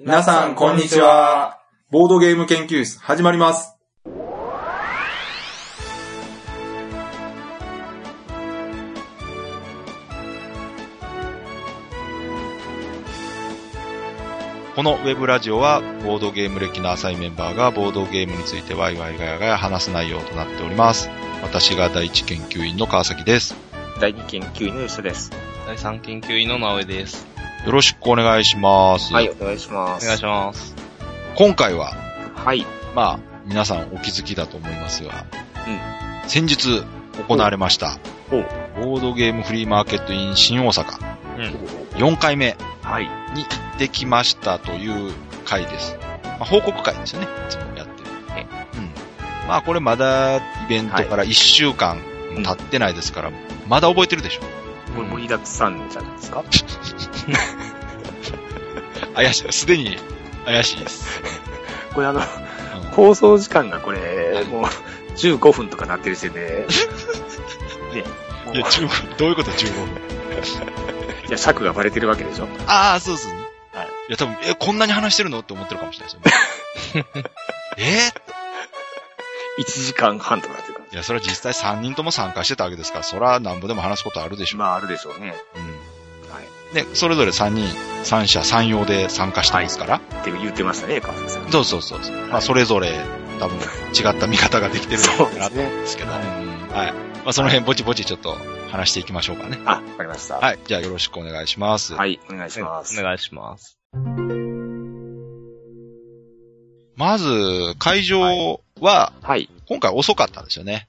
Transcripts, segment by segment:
皆さん、こんにちは。ボードゲーム研究室、始まります。このウェブラジオは、ボードゲーム歴の浅いメンバーがボードゲームについてワイワイガヤガヤ話す内容となっております。私が第一研究員の川崎です。第二研究員の吉田です。第3研究員の直江です。よろしくお願いします。はい、お願いします。お願いします。今回は、はい。まあ、皆さんお気づきだと思いますが、うん先日行われました、ボードゲームフリーマーケット in 新大阪うん。4回目はい。に行ってきましたという回です。まあ、報告会ですよね。いつもやってる。えうん。まあこれまだイベントから1週間も経ってないですから、まだ覚えてるでしょ。これ盛りだくさんじゃないですか？怪しい。すでに怪しいです。これあの、うん放送時間がこれ、もう、15分とかなってる時点で、ね、もういや、15分。どういうこと ?15 分？いや、尺がバレてるわけでしょ？ああ、そうですね。はいいや、多分、え、こんなに話してるの？って思ってるかもしれないですよね。え1時間半とかなってるかーいや、それは実際3人とも参加してたわけですから、それは何ぼでも話すことあるでしょら。まあ、あるでしょうね。うん。はい。で、それぞれ3人、3社3用で参加してますから。って言ってましたね、川崎さん。そうそうそうそう。まあ、それぞれ、多分、違った見方ができてるのかなと思うんですけど。そうですうんはい。まあ、その辺、ぼちぼちちょっと話していきましょうかね。あ、わかりました。ははい。じゃあ、よろしくお願いします。い。お願いします。お願いします。まず、会場は、はい。今回遅かったんですよね。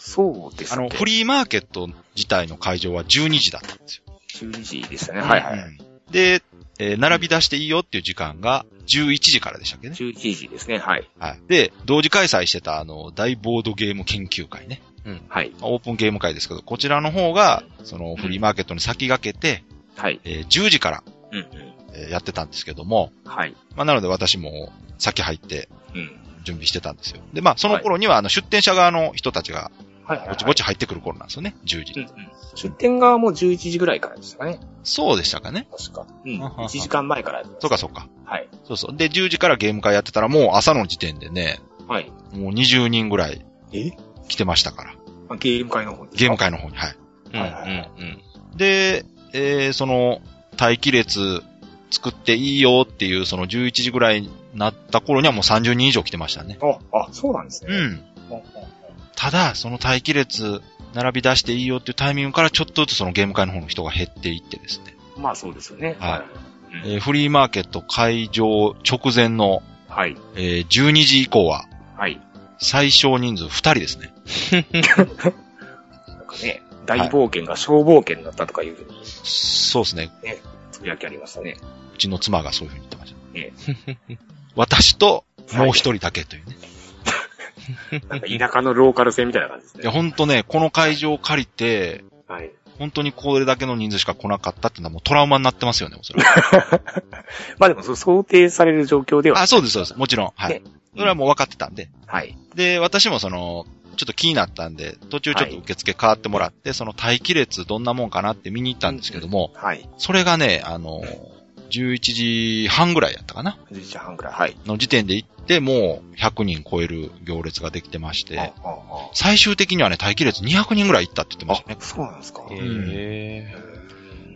そうですね。あの、フリーマーケット自体の会場は12時だったんですよ。12時でしたね。はいはい。うんで、えー並び出していいよっていう時間が11時からでしたっけね。11時ですね。はい。はい。で、同時開催してたあの、大ボードゲーム研究会ね。はい。オープンゲーム会ですけど、こちらの方が、そのフリーマーケットに先駆けて、はい。えー10時から、うんうん。えーやってたんですけども、はい。まあ、なので私も先入ってうん。準備してたんですよ。で、まあ、その頃には、あの、出店者側の人たちが。ぼちぼち入ってくる頃なんですよね、10時。うんうん。出店側も11時ぐらいからでしたかね。そうでしたかね。確か。うん。ははは1時間前から。そうかそうか。はい。そうそう。で、10時からゲーム会やってたら、もう朝の時点でね、はい。もう20人ぐらいえ？来てましたから。あゲーム会の方ですか？ゲーム会の方に、はい。うん、はいはいはいうん、で、えー、その、待機列作っていいよっていう、その11時ぐらいになった頃にはもう30人以上来てましたね。あ、あ、そうなんですね。うん。うん。ただ、その待機列並び出していいよっていうタイミングからちょっとずつそのゲーム会の方の人が減っていってですね。まあそうですよね。はいい。えーフリーマーケット会場直前の、はい。えー12時以降ははい。最小人数2人ですね。なんかね、大冒険が小冒険だったとかいう、そうですね。つぶやきありましたね。うちの妻がそういうふうに言ってました。ね私ともう一人だけというね。なんか田舎のローカル線みたいな感じですいや、ね。ほんとね、この会場を借りて、はい。本当にこれだけの人数しか来なかったっていうのはもうトラウマになってますよね、おそらく。まあでも、想定される状況では。あ、そうです、そうです。もちろん。はい。ねそれはもう分かってたんで。はい。で、私もその、ちょっと気になったんで、途中ちょっと受付変わってもらって、その待機列どんなもんかなって見に行ったんですけども、はい。それがね、あの、11時半ぐらいやったかな？11時半くらい。はい。の時点で行って、もう100人超える行列ができてまして、最終的にはね、待機列200人ぐらい行ったって言ってまあしたねあ、。そうなんですか。へ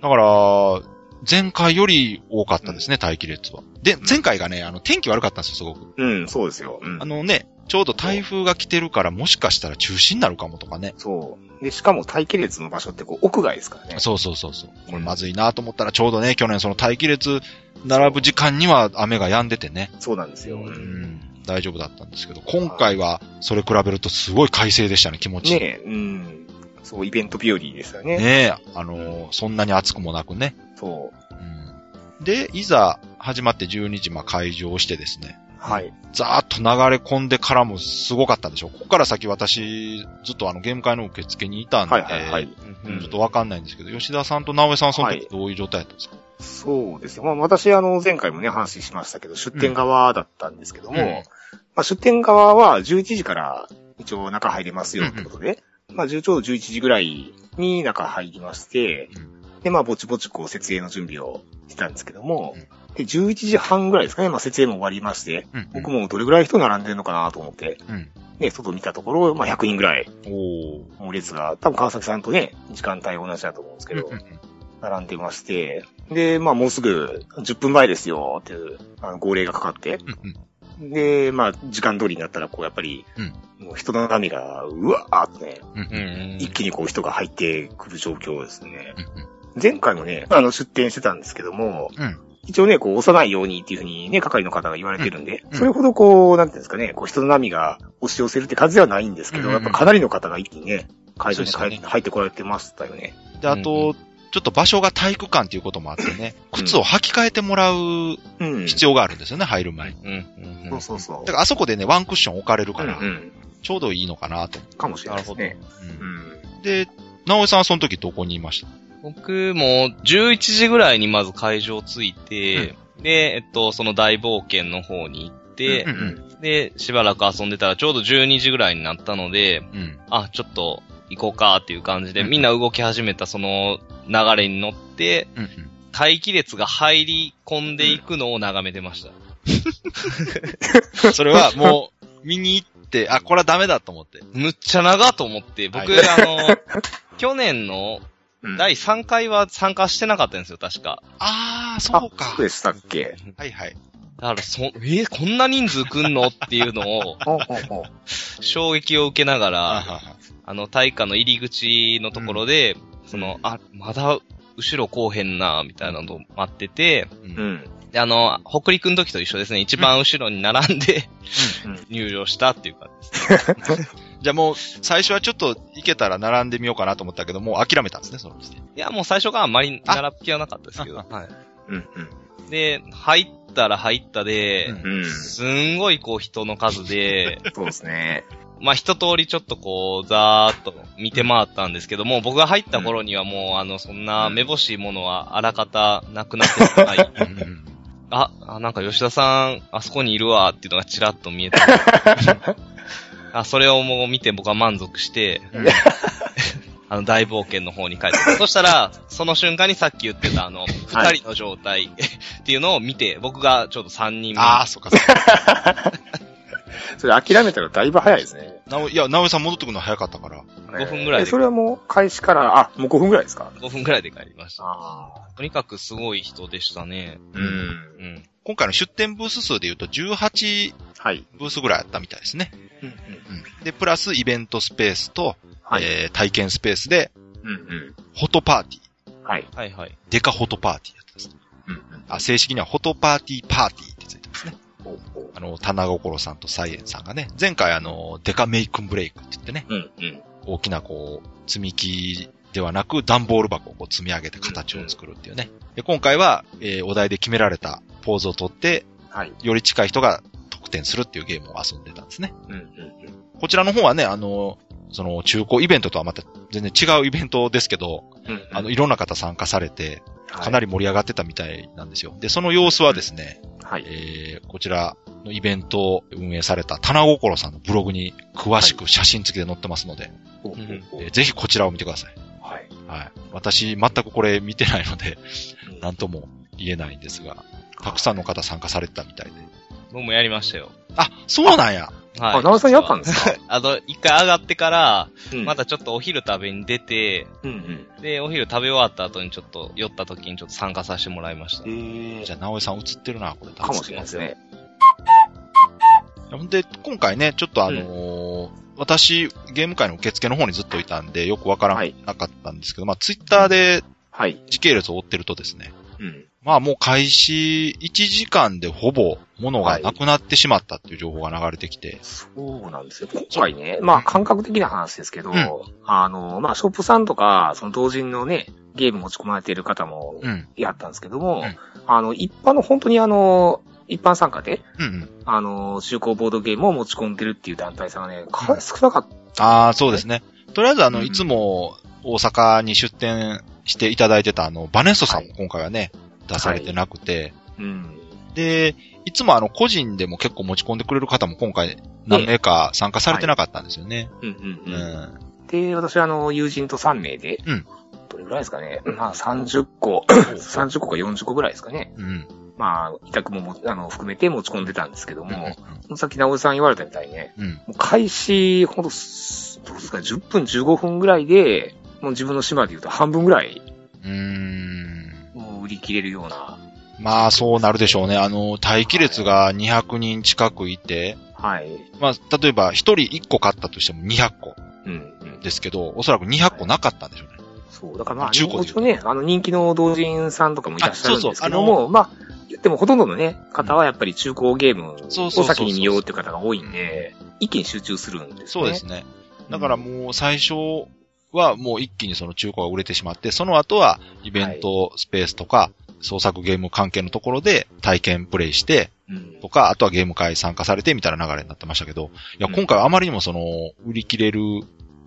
だから、前回より多かったですね、待機列は。で、前回がね、あの、天気悪かったんですよ、すごく。うん、そうですよ。うんあ。のね、ちょうど台風が来てるから、もしかしたら中止になるかもとかね。そう。で、しかも待機列の場所ってこう、屋外ですからね。そうそうそうそう。これまずいなと思ったら、ちょうどね、去年その待機列並ぶ時間には雨が止んでてね。そうなんですよ。ううんん。大丈夫だったんですけど、今回はそれ比べるとすごい快晴でしたね、気持ち。ねえ、うん。そう、イベント日和ですよね。ねえ、あのーそんなに暑くもなくね。そう。うん。で、いざ始まって12時、まあ開場してですね。はい。ザーッと流れ込んでからもすごかったんでしょう。ここから先私、ずっとあのゲーム会の受付にいたんで、はいはいはい。うんちょっとわかんないんですけど、吉田さんと直江さんはそのはい時どういう状態だったんですか、そうですよ。まあ私、あの、前回もね、話しましたけど、出店側だったんですけども、うんまあ出店側は11時から一応中入れますよってことで、まあ10ちょうど11時ぐらいに中入りまして、うんで、まあぼちぼちこう設営の準備をしてたんですけども、うんで、11時半ぐらいですかね、まあ設営も終わりまして、うん。僕もどれぐらい人並んでるのかなと思って、うん。ね、外見たところ、まあ100人ぐらい、おー。もう列が、多分川崎さんとね、時間帯同じだと思うんですけど、うんうん並んでまして、で、まあもうすぐ10分前ですよっていうあの号令がかかって、うんうん。で、まあ時間通りになったらこうやっぱり、もう人の波がうわーっとね、うんうんうん。一気にこう人が入ってくる状況ですね。うん。前回もね、あの出店してたんですけども、うん一応ね、こう押さないようにっていうふうにね、係の方が言われてるんで、うんそれほどこう、なんていうんですかね、こう人の波が押し寄せるって感じではないんですけど、うんうんうんやっぱかなりの方が一気にね、会場に入入ってこられてましたよね。で、あうんと、ちょっと場所が体育館っていうこともあってね、靴を履き替えてもらううん。必要があるんですよね、入る前に。うん。そうそうそう。だからあそこでね、ワンクッション置かれるからうん、うん。ちょうどいいのかなと。かもしれないですね。ううんん。で、直江さんはその時どこにいました？僕も11時ぐらいにまず会場着いて、で、えっと、その大冒険の方に行って、うんうんで、しばらく遊んでたらちょうど12時ぐらいになったので、うん。あ、ちょっと行こうかっていう感じで、うんみんな動き始めたその流れに乗って、うん待機列が入り込んでいくのを眺めてました。うん。それはもう、見に行って、あ、これはダメだと思って。むっちゃ長と思って、僕、はいあの、去年のうん第3回は参加してなかったんですよ、確か。あー、そうかそう。でしたっけ？はいはい。だから、そ、えーこんな人数来んのっていうのを、衝撃を受けながあら、あの、大化の入り口のところで、その、あ、まだ、後ろこうへんな、みたいなのを待ってて、う。うんん。で、あの、北陸の時と一緒ですね。一番後ろに並んで、うん 入場したっていう感じです。じゃあもう、最初はちょっと行けたら並んでみようかなと思ったけど、もう諦めたんですね、その時点。いや、もう最初からあんまり並ぶ気はなかったですけど。あはい。うん。で、入ったら入ったで、うんうん。うん。すんごいこう人の数で、そうですね。まあ一通りちょっとこう、ざーっと見て回ったんですけども、僕が入った頃にはもう、あの、そんなめぼしいものはあらかたなくなってしまい、うんうんあ、あ、なんか吉田さん、あそこにいるわっていうのがちらっと見えて、あ、それをもう見て僕は満足して、うん あの、大冒険の方に帰って。そしたら、その瞬間にさっき言ってたあの、二人の状態っていうのを見て、僕がちょうど三人目。あー、そっかそっか。それ諦めたらだいぶ早いですね。なお、いや、直江さん戻ってくるの早かったから。5分ぐらいでえそれはもう開始から、あ、もう5分ぐらいですか？5分くらいで帰りました。ああ。とにかくすごい人でしたね。うん。うん。今回の出店ブース数で言うと18はい。ブースぐらいあったみたいですね。うんうん。うん。で、プラスイベントスペースと、はい。えー体験スペースで、うんうん。フォトパーティー。はい。はいはい。デカフォトパーティーやってます。うんうん。あ、正式にはフォトパーティーパーティーあの、棚心さんとサイエンさんがね、前回あの、デカメイクンブレイクって言ってね、う。うんうん。大きなこう、積み木ではなく、段ボール箱をこう積み上げて形を作るっていうね。で、今回は、えーお題で決められたポーズを取って、はい。より近い人が得点するっていうゲームを遊んでたんですね。うんうんこちらの方はね、あの、その中古イベントとはまた全然違うイベントですけど、うん。うん。あの、いろんな方参加されて、かなり。り盛り上がってたみたいなんですよ。で、その様子はですね、はい。えー、こちらのイベントを運営された棚心さんのブログに詳しく写真付きで載ってますので、ほうほうほうえーぜひこちらを見てください。はい。はい。私、全くこれ見てないので、なんとも言えないんですが、たくさんの方参加されてたみたいで。僕もやりましたよ。あ、そうなんや。はい。あ、長尾さんやったんですか？あの、一回上がってから、うんまたちょっとお昼食べに出て、うんうん。で、お昼食べ終わった後にちょっと寄った時にちょっと参加させてもらいました。ええじゃあ、直江さん映ってるな、これ。かもしれないですね。ほんで、今回ね、ちょっとあのー私、ゲーム界の受付の方にずっといたんで、よくわからはいなかったんですけど、まあ、ツイッターではい。時系列を追ってるとですね、うん。まあもう開始1時間でほぼ物がなくなってしまったっていう情報が流れてきて、そうなんですよ。今回ね、まあ感覚的な話ですけど、うんあの、まあショップさんとか、その同人のね、ゲーム持ち込まれている方もうん。やったんですけども、うんあの、一般の本当にあの、一般参加で、うんうん。あの、中古ボードゲームを持ち込んでるっていう団体さんがね、かなり少なかった。ああ、そうですね。とりあえずあの、うんいつも大阪に出店していただいてたあの、バネストさんもはい今回はね、出されてなくて、うん。で、いつもあの、個人でも結構持ち込んでくれる方も今回何名か参加されてなかったんですよね。うんうんううん。ん。で、私あの、友人と3名で、うんどれぐらいですかね。まあ30個、30個か40個ぐらいですかね。うん。まあ、委託ももあの含めて持ち込んでたんですけどうんも、さっき直江さん言われたみたいにね、うん。開始、ほんと、すどうですか、10分15分ぐらいで、もう自分の島で言うと半分ぐらい、売り切れるような、まあ、そうなるでしょうね。あの、待機列が200人近くいて、はい。まあ、例えば1人1個買ったとしても200個うん、うん。ですけど、おそらく200個なかったんでしょうね。そう、だからまあ、中古でね、あの人気の同人さんとかもいらっしゃるんですけどあそうも、まあ、言ってもほとんどのね、方はやっぱり中古ゲームそうそうそうそうを先に見ようっていう方が多いんで、一気に集中するんですね。そうですね。だからもう最初はもう一気にその中古が売れてしまって、その後はイベントスペースとか、創作ゲーム関係のところで体験プレイして、うん。とか、あとはゲーム会参加されてみたいな流れになってましたけど、いや、うん今回はあまりにもその、売り切れる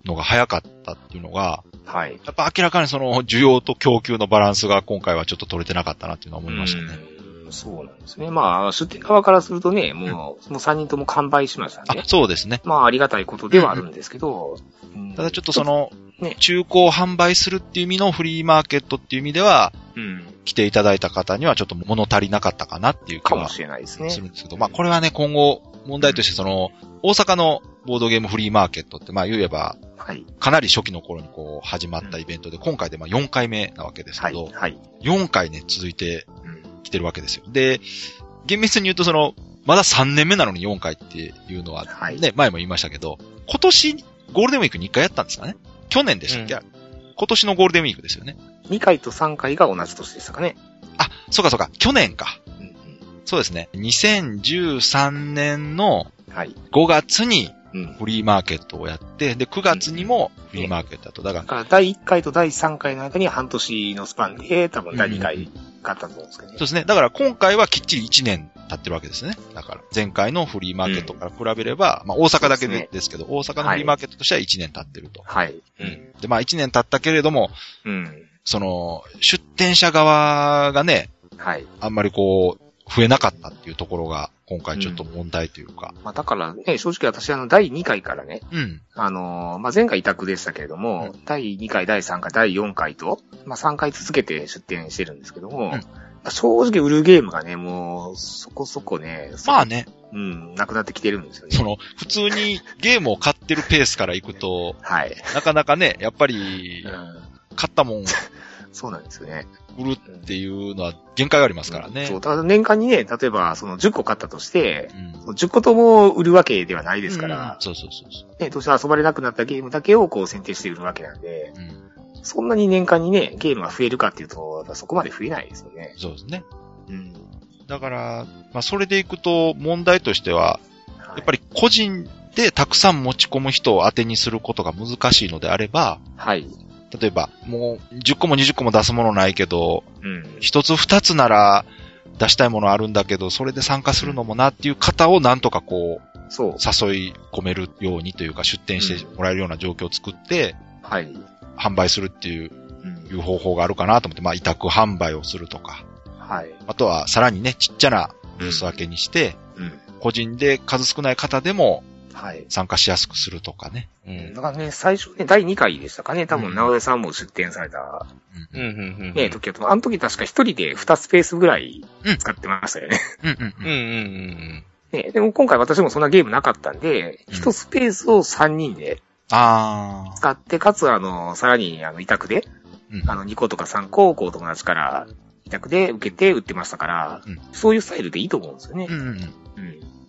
のが早かったっていうのが、はい。やっぱ明らかにその、需要と供給のバランスが今回はちょっと取れてなかったなっていうのは思いましたね。うんそうなんですね。まあ、出店側からするとね、もう、もう3人とも完売しましたあね、。そうですね。まあ、ありがたいことではあるんですけど、うんただちょっとそ、のね、中古を販売するっていう意味のフリーマーケットっていう意味では、うん。来ていただいた方にはちょっと物足りなかったかなっていう気はかもしれないでするんですけど、まあこれはね、今後問題としてその、大阪のボードゲームフリーマーケットって、まあ言えば、はい。かなり初期の頃にこう始まったイベントで、今回でまあ4回目なわけですはい。けど、はい。4回ね、続いてうんきてるわけですよ。で、厳密に言うとその、まだ3年目なのに4回っていうのは、ね、はい前も言いましたけど、今年ゴールデンウィークに1回やったんですかね去年でしたっけ、う今年のゴールデンウィークですよね。2回と3回が同じ年でしたかね。あ、そうかそうか、去年か。そうですね。2013年のはい。5月にうん。フリーマーケットをやって、で、9月にもフリーマーケットだと。だから、だから、第1回と第3回の間に半年のスパンで、多分第2回があったと思うんですけどねそう。ですね。だから今回はきっちり1年経ってるわけですね。だから、前回のフリーマーケットから比べれば、まあ大阪だけですけど、大阪のフリーマーケットとしては1年経ってると。はい。うん。で、まあ1年経ったけれども、うん。その、出店者側がね、はい。あんまりこう、増えなかったっていうところが、今回ちょっと問題というか。まあ、だからね、正直私、あの、第2回からね、うん。あのーまあ、前回委託でしたけれども、第2回、第3回、第4回と、まあ、3回続けて出展してるんですけども、うん正直売るゲームがね、もう、そこそこね、まあね、うん、なくなってきてるんですよね。その、普通にゲームを買ってるペースから行くと、はい。なかなかね、やっぱりう、ん。買ったもん そうなんですよね。売るっていうのは限界がありますからね。そう、だから年間にね、例えば、その10個買ったとして、うん。10個とも売るわけではないですかうんら、そうそうそうそね、どうしても遊ばれなくなったゲームだけをこう選定して売るわけなんで、う。うん。そんなに年間にね、ゲームが増えるかっていうと、そこまで増えないですよね。そうですね。うん。だから、まあそれでいくと問題としては、ややっぱり個人でたくさん持ち込む人を当てにすることが難しいのであれば、はい。例えば、もう10個も20個も出すものないけど、うん。一つ二つなら出したいものあるんだけど、それで参加するのもなっていう方をなんとかこう、そう。誘い込めるようにというか、出店してもらえるような状況を作って、はい。販売するっていううんいう方法があるかなと思って、まあ委託販売をするとか、はい。あとはさらにね、ちっちゃなブース分けにして、うん。個人で数少ない方でもはい。参加しやすくするとかね。うん。だからね、最初ね、第2回でしたかね、多うん分、直江さんも出展された、うんうん、うん、うん。ね、時は、あの時確か一人で2スペースぐらい使ってましたよね。うんうんうん、うん、うん。ね、でも今回私もそんなゲームなかったんで、うん1スペースを3人でああ。使って、かつ、あの、さらに、あの、委託で、うんあの、2個とか3個をこう友達から委託で受けて売ってましたから、うんそういうスタイルでいいと思うんですよねう。んうんうん。だうん。か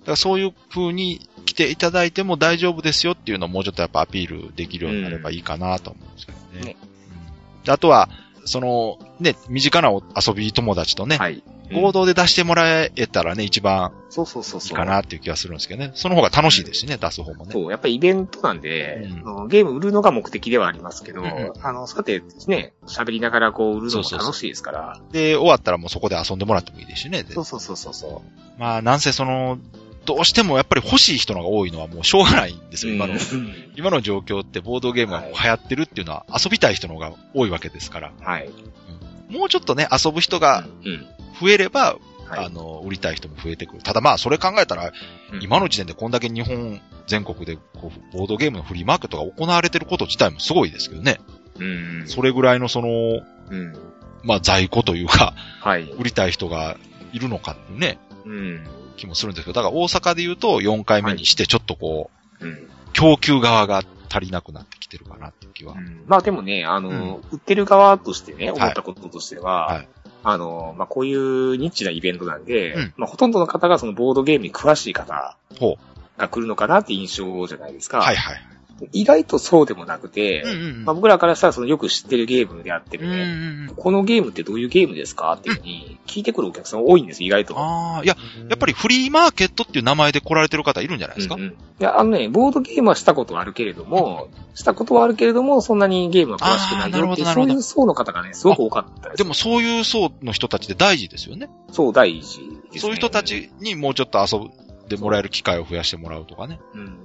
らそういう風に来ていただいても大丈夫ですよっていうのをもうちょっとやっぱアピールできるようになればいいかなと思うんですけどね。ねうんであとは、その、ね、身近なお遊び友達とね、はい。合同で出してもらえたらね、一番そうそうそう。いいかなっていう気がするんですけどね。その方が楽しいですしね、出す方もね。そう、やっぱりイベントなんで、うんあのゲーム売るのが目的ではありますけど、うんうんあの、そうやってね、喋りながらこう売るのも楽しいですから。で、終わったらもうそこで遊んでもらってもいいですしね。でそうそうそうそうそまあ、なんせその、どうしてもやっぱり欲しい人のが多いのはもうしょうがないんですう。よ、今の。う ん今の状況ってボードゲームが流行ってるっていうのは遊びたい人の方が多いわけですから。はい。もうちょっとね、遊ぶ人がうん。増えれば、はいあの、売りたい人も増えてくる。ただまあ、それ考えたら、うん今の時点でこんだけ日本全国でこうボードゲームのフリーマーケットが行われてること自体もすごいですけどね。うん。それぐらいのその、うん。まあ在庫というか、はい。売りたい人がいるのかっていうね、うん。気もするんですけど、だから大阪で言うと4回目にしてちょっとこう、うん。供給側が足りなくなってきてるかなっていう気は。まあでもね、あの、うん売ってる側としてね、思ったこととしては、はいあの、まあこういうニッチなイベントなんで、うんまあほとんどの方がそのボードゲームに詳しい方ほが来るのかなって印象じゃないですか。う。はいはい。意外とそうでもなくて、うんうんうんまあ、僕らからしたらそのよく知ってるゲームであってうんね、うんうん。このゲームってどういうゲームですかっていうふうに聞いてくるお客さん多いんです、意外と。ああ、いや、やっぱりフリーマーケットっていう名前で来られてる方いるんじゃないですか、うんうんいや、あのね、ボードゲームはしたことはあるけれども、したことはあるけれども、そんなにゲームは詳しくないよっていう、ほどなるほどそういう層の方がね、すごく多かったです。でもそういう層の人たちで大事ですよね。そう、大事ね。そういう人たちにもうちょっと遊んでもらえる機会を増やしてもらうとかね。うん。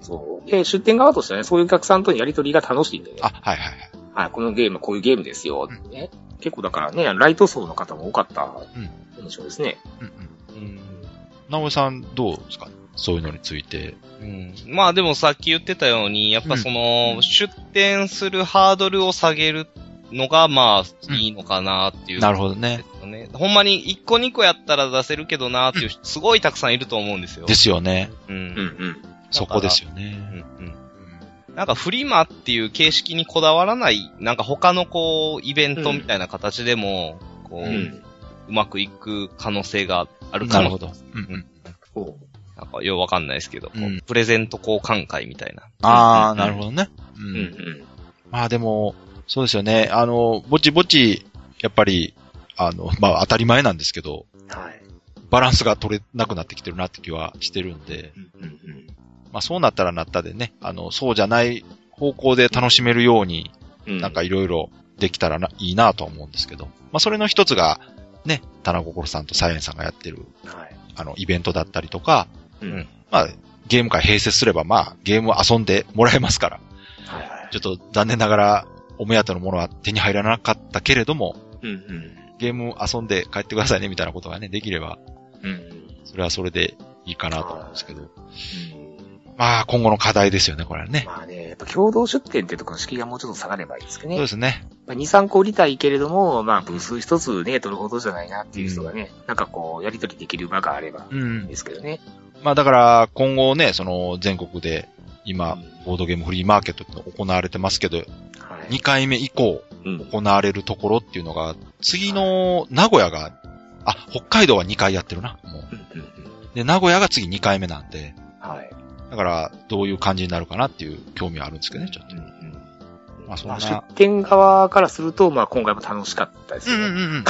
そう。で、出店側としてはね、そういうお客さんとのやりとりが楽しいんでね。あ、はいはいはい。はい、このゲームはこういうゲームですよ、ってね。結構だからね、ライト層の方も多かった印象ですね。うんうん。うん直江さんどうですか？そういうのについて。うんまあでもさっき言ってたように、やっぱその、出店するハードルを下げるのが、まあ、いいのかなっていう。なるほどね。ね。ほんまに1個2個やったら出せるけどなっていう人、すごいたくさんいると思うんですよ。ですよね。う。うんんそこですようね。んうん。なんかフリマっていう形式にこだわらない、なんか他のこう、イベントみたいな形でも、こう、う。まくいく可能性があるかもなるほど。うんうん。そうなんかようわかんないですけど、プレゼント交換会みたいな。ああ、うんなるほどね。う。うんんまあでも、そうですよね。あの、ぼちぼち、やっぱり、あの、まあ当たり前なんですけど、うん。はい。バランスが取れなくなってきてるなって気はしてるんで、うんうんまあそうなったらなったでね、あの、そうじゃない方向で楽しめるように、うん。なんかいろいろできたらな、いいなとは思うんですけど、まあそれの一つが、ね、棚心さんとサイエンさんがやってる、はい。あの、イベントだったりとか、うん。まあ、ゲーム会併設すれば、まあ、ゲームを遊んでもらえますから、はいはい。ちょっと残念ながら、お目当てのものは手に入らなかったけれども、うんうん。ゲーム遊んで帰ってくださいね、みたいなことがね、できれば、うん。それはそれでいいかなと思うんですけど。うんまあ、今後の課題ですよね、これはね。まあね、やっぱ共同出店ってところの敷居がもうちょっと下がればいいですけどねそうで。すね。まあ、2、3個売りたいけれども、まあ、ブース一つね、取るほどじゃないなっていう人がね、なんかこう、やりとりできる場があればうん。ですけどね。まあ、だから、今後ね、その、全国で、今うん、ボードゲームフリーマーケットって行われてますけど、はい。2回目以降、うん。行われるところっていうのが、次の名古屋が、あ、北海道は2回やってるな、もう。うんうんうん。で、名古屋が次2回目なんで、はい。だから、どういう感じになるかなっていう興味はあるんですけどね、ちょっと。うんうんまあ、そんな。まあ、出店側からすると、まあ、今回も楽しかったですよね。うんうん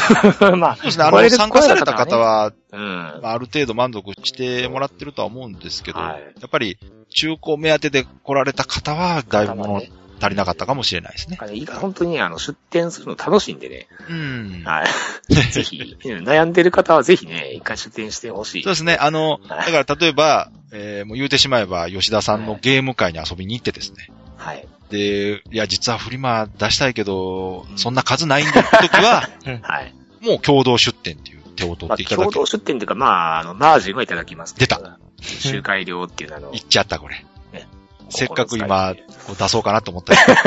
うん。まあ、そうですね、あの、参加された方は、うん。まあ、ある程度満足してもらってるとは思うんですけど、はいやっぱり、中古目当てで来られた方は、だいぶ物ね足りなかったかもしれないですね。本当にねあの、出店するの楽しいんでね。うん。はい。ぜひ、うん悩んでる方はぜひね、一回出店してほしい。そうですね、あの、はいだから例えば、えーもう言うてしまえば、吉田さんのゲーム会に遊びに行ってですね。はい。で、いや、実はフリマ出したいけど、うんそんな数ないんだって時は、はい。もう共同出店っていう手を取まあ、っていただける。共同出店というか、まあ、あの、マージンはいただきますけど。出た。周回料っていうのはあの、言っちゃった、これ。ねせっかく今出そうかなと思ったけど。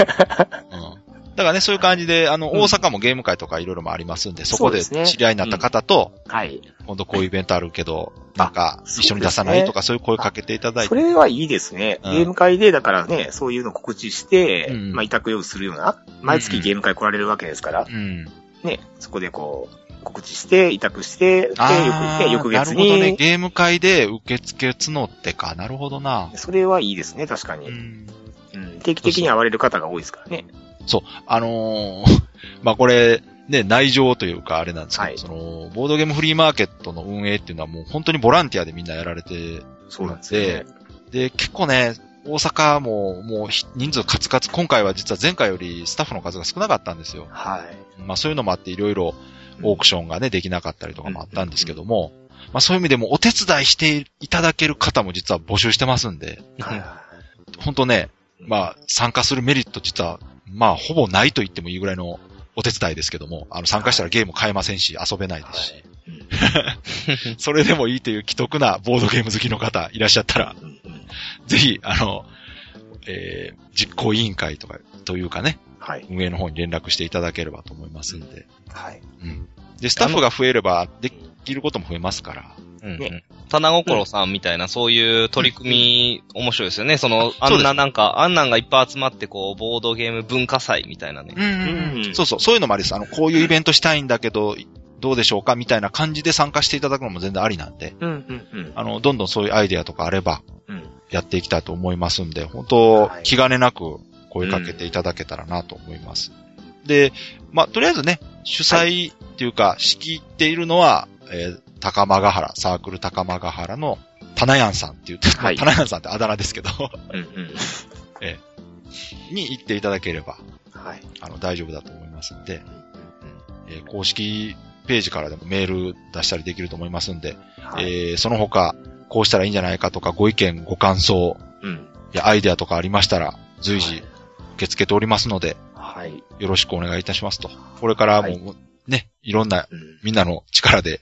うん。だからね、そういう感じで、あの、うん大阪もゲーム会とかいろいろもありますんで、そこでそうで知り合いになった方と、はい。今度こういうイベントあるけど、なんか、一緒に出さない？とか、そういう声かけていただいて。それはいいですね。うんゲーム会で、だからね、そういうの告知して、うんまあ、委託用意するような、毎月ゲーム会来られるわけですから、うん。ね、そこでこう、告知して、委託して、で、翌,、月なるほどね。に、ゲーム会で受付募ってか。なるほどな。それはいいですね、確かに。うん。うん、定期的に会われる方が多いですからね。あのー まあ、これ、ね、内情というかあれなんですけど、はいその、ボードゲームフリーマーケットの運営っていうのはもう本当にボランティアでみんなやられてそうなんですよね。で、結構ね、大阪ももうひ人数カツカツ、今回は実は前回よりスタッフの数が少なかったんですよ。はい。まあそういうのもあっていろいろオークションがね、できなかったりとかもあったんですけども、まあそういう意味でもお手伝いしていただける方も実は募集してますんで、はい本当ね、まあ参加するメリット実は、まあほぼないと言ってもいいぐらいのお手伝いですけども、あの参加したらゲーム買えませんし、遊べないですし、それでもいいという既得なボードゲーム好きの方いらっしゃったら、ぜひ、あの、えー実行委員会とか、というかね、はい。運営の方に連絡していただければと思いますんで。はい。うん。で、スタッフが増えれば、で、きることも増えますから。うんねうん。棚心さんみたいな、そういう取り組み、面白いですよね。その、あんななんか、あんなんがいっぱい集まって、こう、ボードゲーム文化祭みたいなね。うんうんそうそう、そういうのもありです。あの、こういうイベントしたいんだけど、どうでしょうかみたいな感じで参加していただくのも全然ありなんで、うんうんうん。あの、どんどんそういうアイデアとかあれば、うん。やっていきたいと思いますんで、本当、はい気兼ねなく声かけていただけたらなと思います。で、まあ、とりあえずね、主催っていうか、仕切っているのは、えー高間ヶ原、サークル高間ヶ原の、タナヤンさんって言って、はいタナヤンさんってあだ名ですけど、うんうん。に行っていただければ、はい。あの、大丈夫だと思いますんで、えー公式ページからでもメール出したりできると思いますんで、はい。えーその他、こうしたらいいんじゃないかとか、ご意見、ご感想、うん。いや、アイデアとかありましたら、随時はい受け付けておりますので、はい。よろしくお願いいたしますと。これからも、はいね、いろんなうん。みんなの力で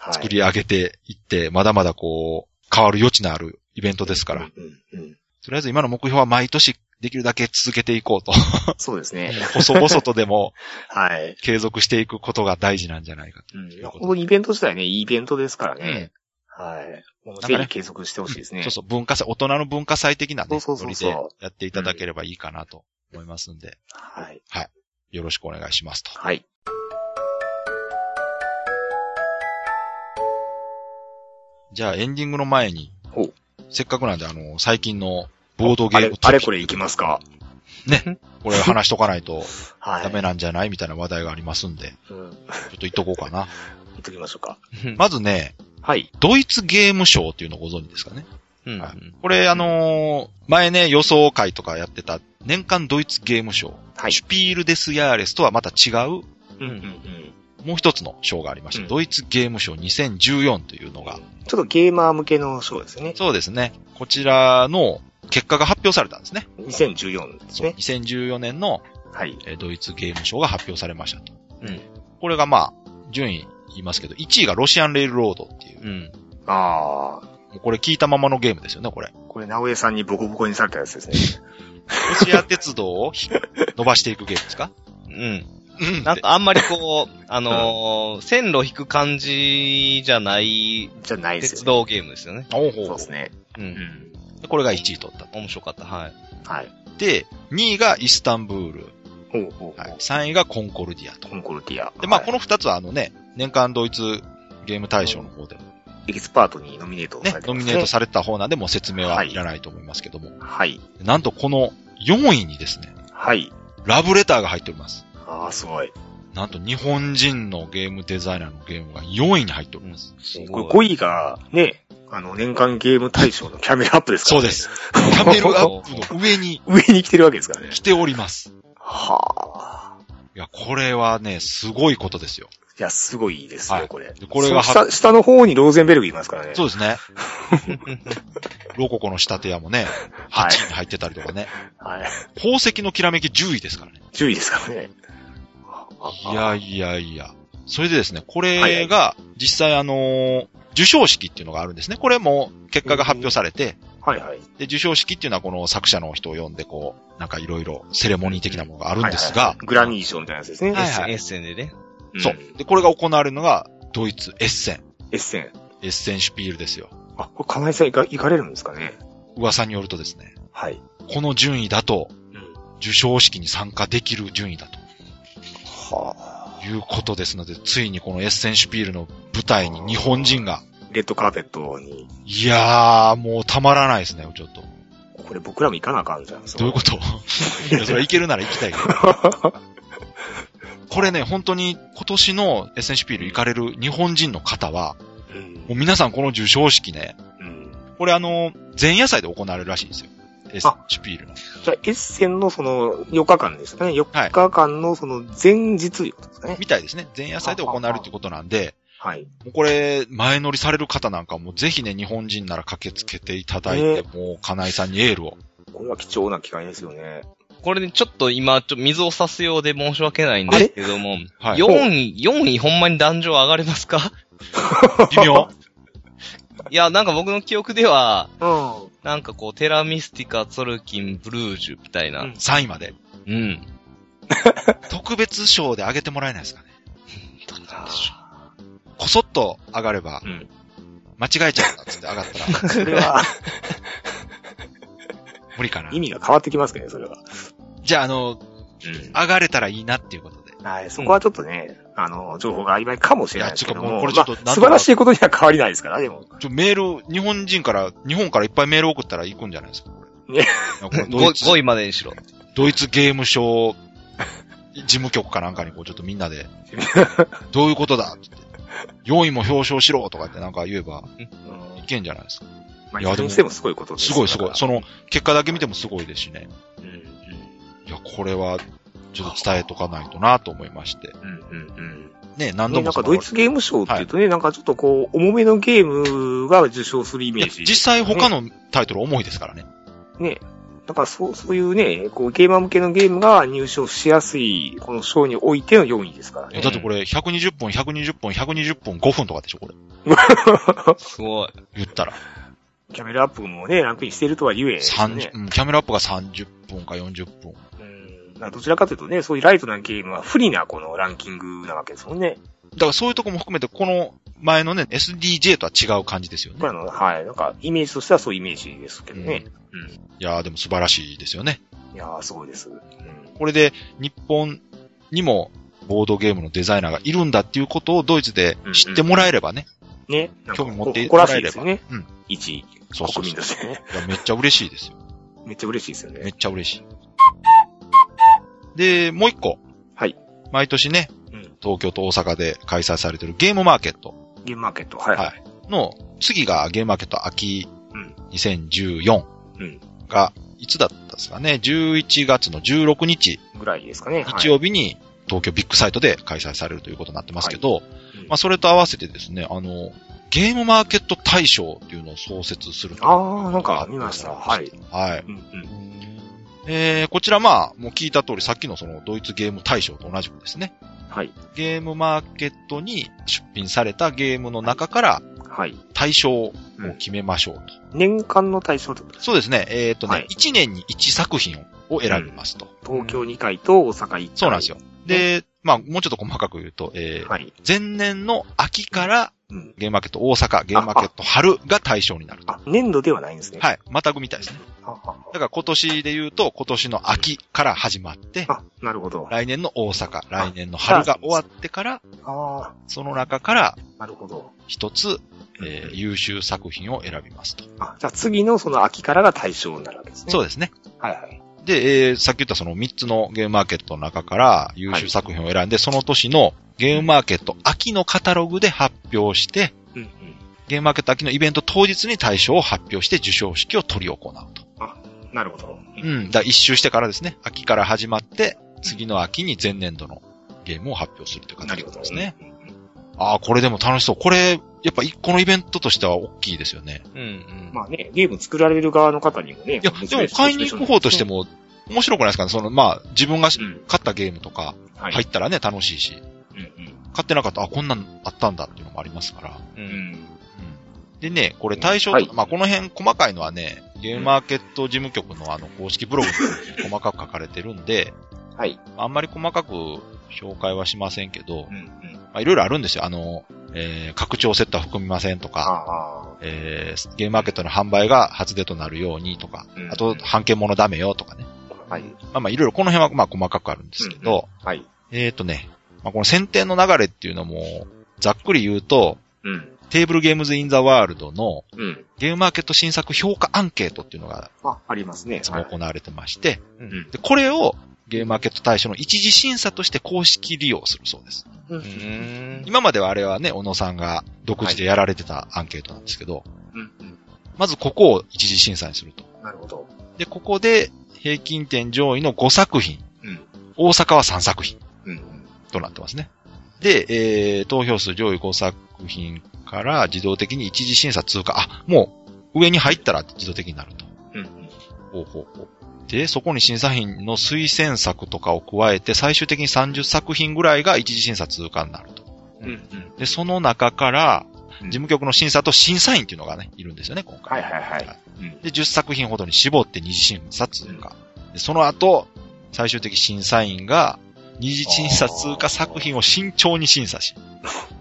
はい。作り上げていって、まだまだこう、変わる余地のあるイベントですから、うんうんうん。とりあえず今の目標は毎年できるだけ続けていこうと。そうですね。細々とでも はい。継続していくことが大事なんじゃないかと。うん。こと本当にイベント自体ね、いいイベントですからね。はい。もうぜひ継続してほしいですね。そうそう、文化祭、大人の文化祭的なね、そうそうそうそうでやっていただければいいかなと思いますんで、はい。よろしくお願いしますと。はい。じゃあエンディングの前にせっかくなんであの、最近のボードゲあーム、れあれこれいきますか？これ話しとかないと はい。ダメなんじゃない？みたいな話題がありますんで、うん。ちょっと言っとこうかな。言っときましょうか。まずね、はい。ドイツゲームショーっていうのをご存知ですかね？うんはいこれあのー前ね、予想会とかやってた年間ドイツゲームショー、はい。シュピールデスヤーレスとはまた違う、うんうんうん。もう一つの賞がありまして、うんドイツゲームショー2014というのが、ちょっとゲーマー向けのショーですね。そうですね。こちらの結果が発表されたんですね。2014ですそうね。2014年のはい。えードイツゲームショーが発表されましたと。うん。これがまあ、順位言いますけど、1位がロシアンレールロードっていう、うん。ああ。もうこれ聞いたままのゲームですよね、これ。これ、直江さんにボコボコにされたやつですね。ロシア鉄道をひ伸ばしていくゲームですか？うん。うんなんかあんまりこう、あのー線路引く感じじゃないじゃないですよ、ね。鉄道ゲームですよね。おうほうそうですね。う。うんん。これが1位取ったと。面白かった。はい。はい。で、2位がイスタンブール。ほうほうほう。はい、3位がコンコルディアとコ。ンコルディア。で、まあ、はいこの2つはあのね、年間ドイツゲーム大賞の方でもエキスパートにノミネートされて、ますねノミネートされた方なんで、もう説明はいらないと思いますけども。はい。なんとこの4位にですね、はい。ラブレターが入っております。ああ、すごい。なんと日本人のゲームデザイナーのゲームが4位に入っております。すこれ5位が、ね、あの、年間ゲーム大賞のキャメルアップですからね。そうで。す。キャメルアップの上に 上に来てるわけですからね来。ております。はあ。いや、これはね、すごいことですよ。いや、すごいですよ、はいこれ。でこれが下、下の方にローゼンベルグいますからね。そうですね。ロココの仕立て屋もね、はい8位に入ってたりとかね。はい。宝石のきらめき10位ですからね。10位ですからね。いやいやいや。それでですね、これが、実際あのー授賞式っていうのがあるんですね。これも結果が発表されて、はいはい。で、授賞式っていうのはこの作者の人を呼んで、こう、なんかいろいろセレモニー的なものがあるんですがはいはいは、いグラミー賞みたいなやつですね。はいはいエッセンでね。んそう。で、これが行われるのが、ドイツエッセン。エッセン。エッセンシュピールですよ。あ、これ、金井さん行か行かれるんですかね？噂によるとですね、はい。この順位だと、うん。授賞式に参加できる順位だとはあ。いうことですので、ついにこのエッセンシュピールの舞台に日本人が、レッドカーペットに、いやー、もうたまらないですね、ちょっと。これ僕らも行かなあかんじゃん。どういうこと？いや、それは行けるなら行きたいけど。これね、本当に今年のエッセンシュピール行かれる日本人の方は、うんもう皆さんこの授賞式ね、うん。これあの、前夜祭で行われるらしいんですよ。エッセンシュピールの。じゃあ、エッセンのその、4日間ですかね。4日間のその前日ですかね。みたいですね。前夜祭で行われるってことなんで、はい。これ、前乗りされる方なんかもぜひね、日本人なら駆けつけていただいて、ねもう、金井さんにエールを。これは貴重な機会ですよね。これでちょっと今、ちょっと水を差すようで申し訳ないんですけども、はい。4位、4位ほんまに壇上上がれますか？微妙いや、なんか僕の記憶では、うん。なんかこう、テラミスティカ、ツォルキン、ブルージュみたいな。ううんん。?3 位まで。特別賞で上げてもらえないですかね？どうなんでしょこそっと上がればう、ん。間違えちゃったっつって上がったら、それは、無理かな意。味が変わってきますけどね、それは。じゃあ、あの、うん。上がれたらいいなっていうことで。はい、そこはちょっとね、あの、情報が曖昧かもしれないですけども、いやつうかもうこれちょっとまあ素晴らしいことには変わりないですから、でも。ちょ、メール、日本人から、日本からいっぱいメール送ったら行くんじゃないですか、これ。ねいやこれ ド 5, イツ5位までにしろ。ドイツゲームショー事務局かなんかにこうちょっとみんなで、どういうことだって言って、4位も表彰しろとかってなんか言えばうんいけんじゃないですか。まあ、いやいずれにしてもすごいことですすごいすごい。その、の、結果だけ見てもすごいですしね。うん、うん、いや、これは、ちょっと伝えとかないとなと思いまして。うん、うん。ね、何ね、なんかドイツゲームショーっていうとね、なんかちょっとこう、重めのゲームが受賞するイメージ。実際他のタイトル重いですからね。ね。だからそう、そういうね、こう、ゲーマー向けのゲームが入賞しやすい、この賞においての4位ですからね。だってこれ、120分、120分、120分、5分とかでしょ、これ。すごい。言ったら。キャメルアップもね、ランクインしてるとは言え、ね。30、うんキャメラアップが30分か40分。うん。どちらかというとね、そういうライトなゲームは不利なこのランキングなわけですもんね。だからそういうとこも含めて、この前のね、SDJ とは違う感じですよねあの、はい。なんか、イメージとしてはそういうイメージですけどね。うん。いやーでも素晴らしいですよね。いやー、すごいです。うん。これで、日本にも、ボードゲームのデザイナーがいるんだっていうことをドイツで知ってもらえればね。ね。なんか興味持って誇らしいですよね。うん。一国民としてね。いやめっちゃ嬉しいですよ。めっちゃ嬉しいですよめっね。ちゃ嬉しい。で、もう一個。はい。毎年ね、うん。東京と大阪で開催されてるゲームマーケットゲームマーケット。はい。ははいい。の、次がゲームマーケット秋うん2014うん。が、いつだったんですかね ?11 月の16日、ぐらいですかね。日曜日に東京ビッグサイトで開催されるということになってますけど、うんまあそれと合わせてですね、あの、ゲームマーケット大賞っていうのを創設するとああ、なんか見ました。はい。はい。うんうん。えー、こちらまあ、もう聞いた通りさっきのそのドイツゲーム大賞と同じくですね、はい。ゲームマーケットに出品されたゲームの中からはい。大賞を決めましょうと。年間の対象ってことですそうですね、えっ、とね、はい1年に1作品を選びますと。東京2回と大阪1回。そうなんですよ。で、まあ、もうちょっと細かく言うと、えーはい。前年の秋からうん。ゲームマーケット大阪、ゲームマーケット春が対象になると。あ、年度ではないんですね。い。はい。またぐみたいですね。だから今年で言うと、今年の秋から始まって、あ、なるほど。来年の大阪、来年の春が終わってから、あその中からあ、なるほど。一つ、えー優秀作品を選びますと。あ、じゃあ次のその秋からが対象になるわけですね。うそうですね。はいはい。で、えーさっき言ったその3つのゲームマーケットの中から優秀作品を選んで、その年のゲームマーケット秋のカタログで発表して、うんうん。ゲームマーケット秋のイベント当日に大賞を発表して授賞式を取り行うと。なるほど。うん。だ一周してからですね。秋から始まって、次の秋に前年度のゲームを発表するというなるほど形ですね。うんうんああ、これでも楽しそう。これ、やっぱ一個のイベントとしては大きいですよね。うんうん。まあね、ゲーム作られる側の方にもね。いや、でも買いに行く方としても、面白くないですか？ねその、まあ、自分がしうん買ったゲームとかはい。入ったらね、楽しいし、うんうん。買ってなかったら、あ、こんなんあったんだっていうのもありますから。う。うんん。でね、これ対象、はいまあ、この辺細かいのはね、ゲームマーケット事務局のあの、公式ブログに細かく書かれてるんで、はい。あんまり細かく紹介はしませんけどう、んうん。まあ、いろいろあるんですよ。あの、えー、拡張セットは含みませんとあか、あ。えー、ゲームマーケットの販売が初出となるようにとかう、んあと、半券物ダメよとかね。はい。まあまあ、いろいろこの辺はまあ細かくあるんですけど、はい。えーとね、まあ、この選定の流れっていうのも、ざっくり言うと、うん。テーブルゲームズインザワールドのうん。ゲームマーケット新作評価アンケートっていうのがあ、ありますねい。つも行われてまして、うん。で、これをゲームマーケット対象の一次審査として公式利用するそうです。う。うんん。今まではあれはね、小野さんが独自でやられてたアンケートなんですけど、うん。うん。まずここを一次審査にすると。なるほど。で、ここで平均点上位の5作品、うん。大阪は3作品うん。となってますね。で、えー、投票数上位5作品から自動的に一次審査通過。あ、もう上に入ったら自動的になると。うん。ほうほうほう。で、そこに審査員の推薦作とかを加えて、最終的に30作品ぐらいが一次審査通過になると。うん。うん。で、その中から、うん事務局の審査と審査員っていうのがね、いるんですよね、今回。はいはいはい。うん。で、10作品ほどに絞って二次審査通過。でその後、最終的審査員が、二次審査通過作品を慎重に審査し、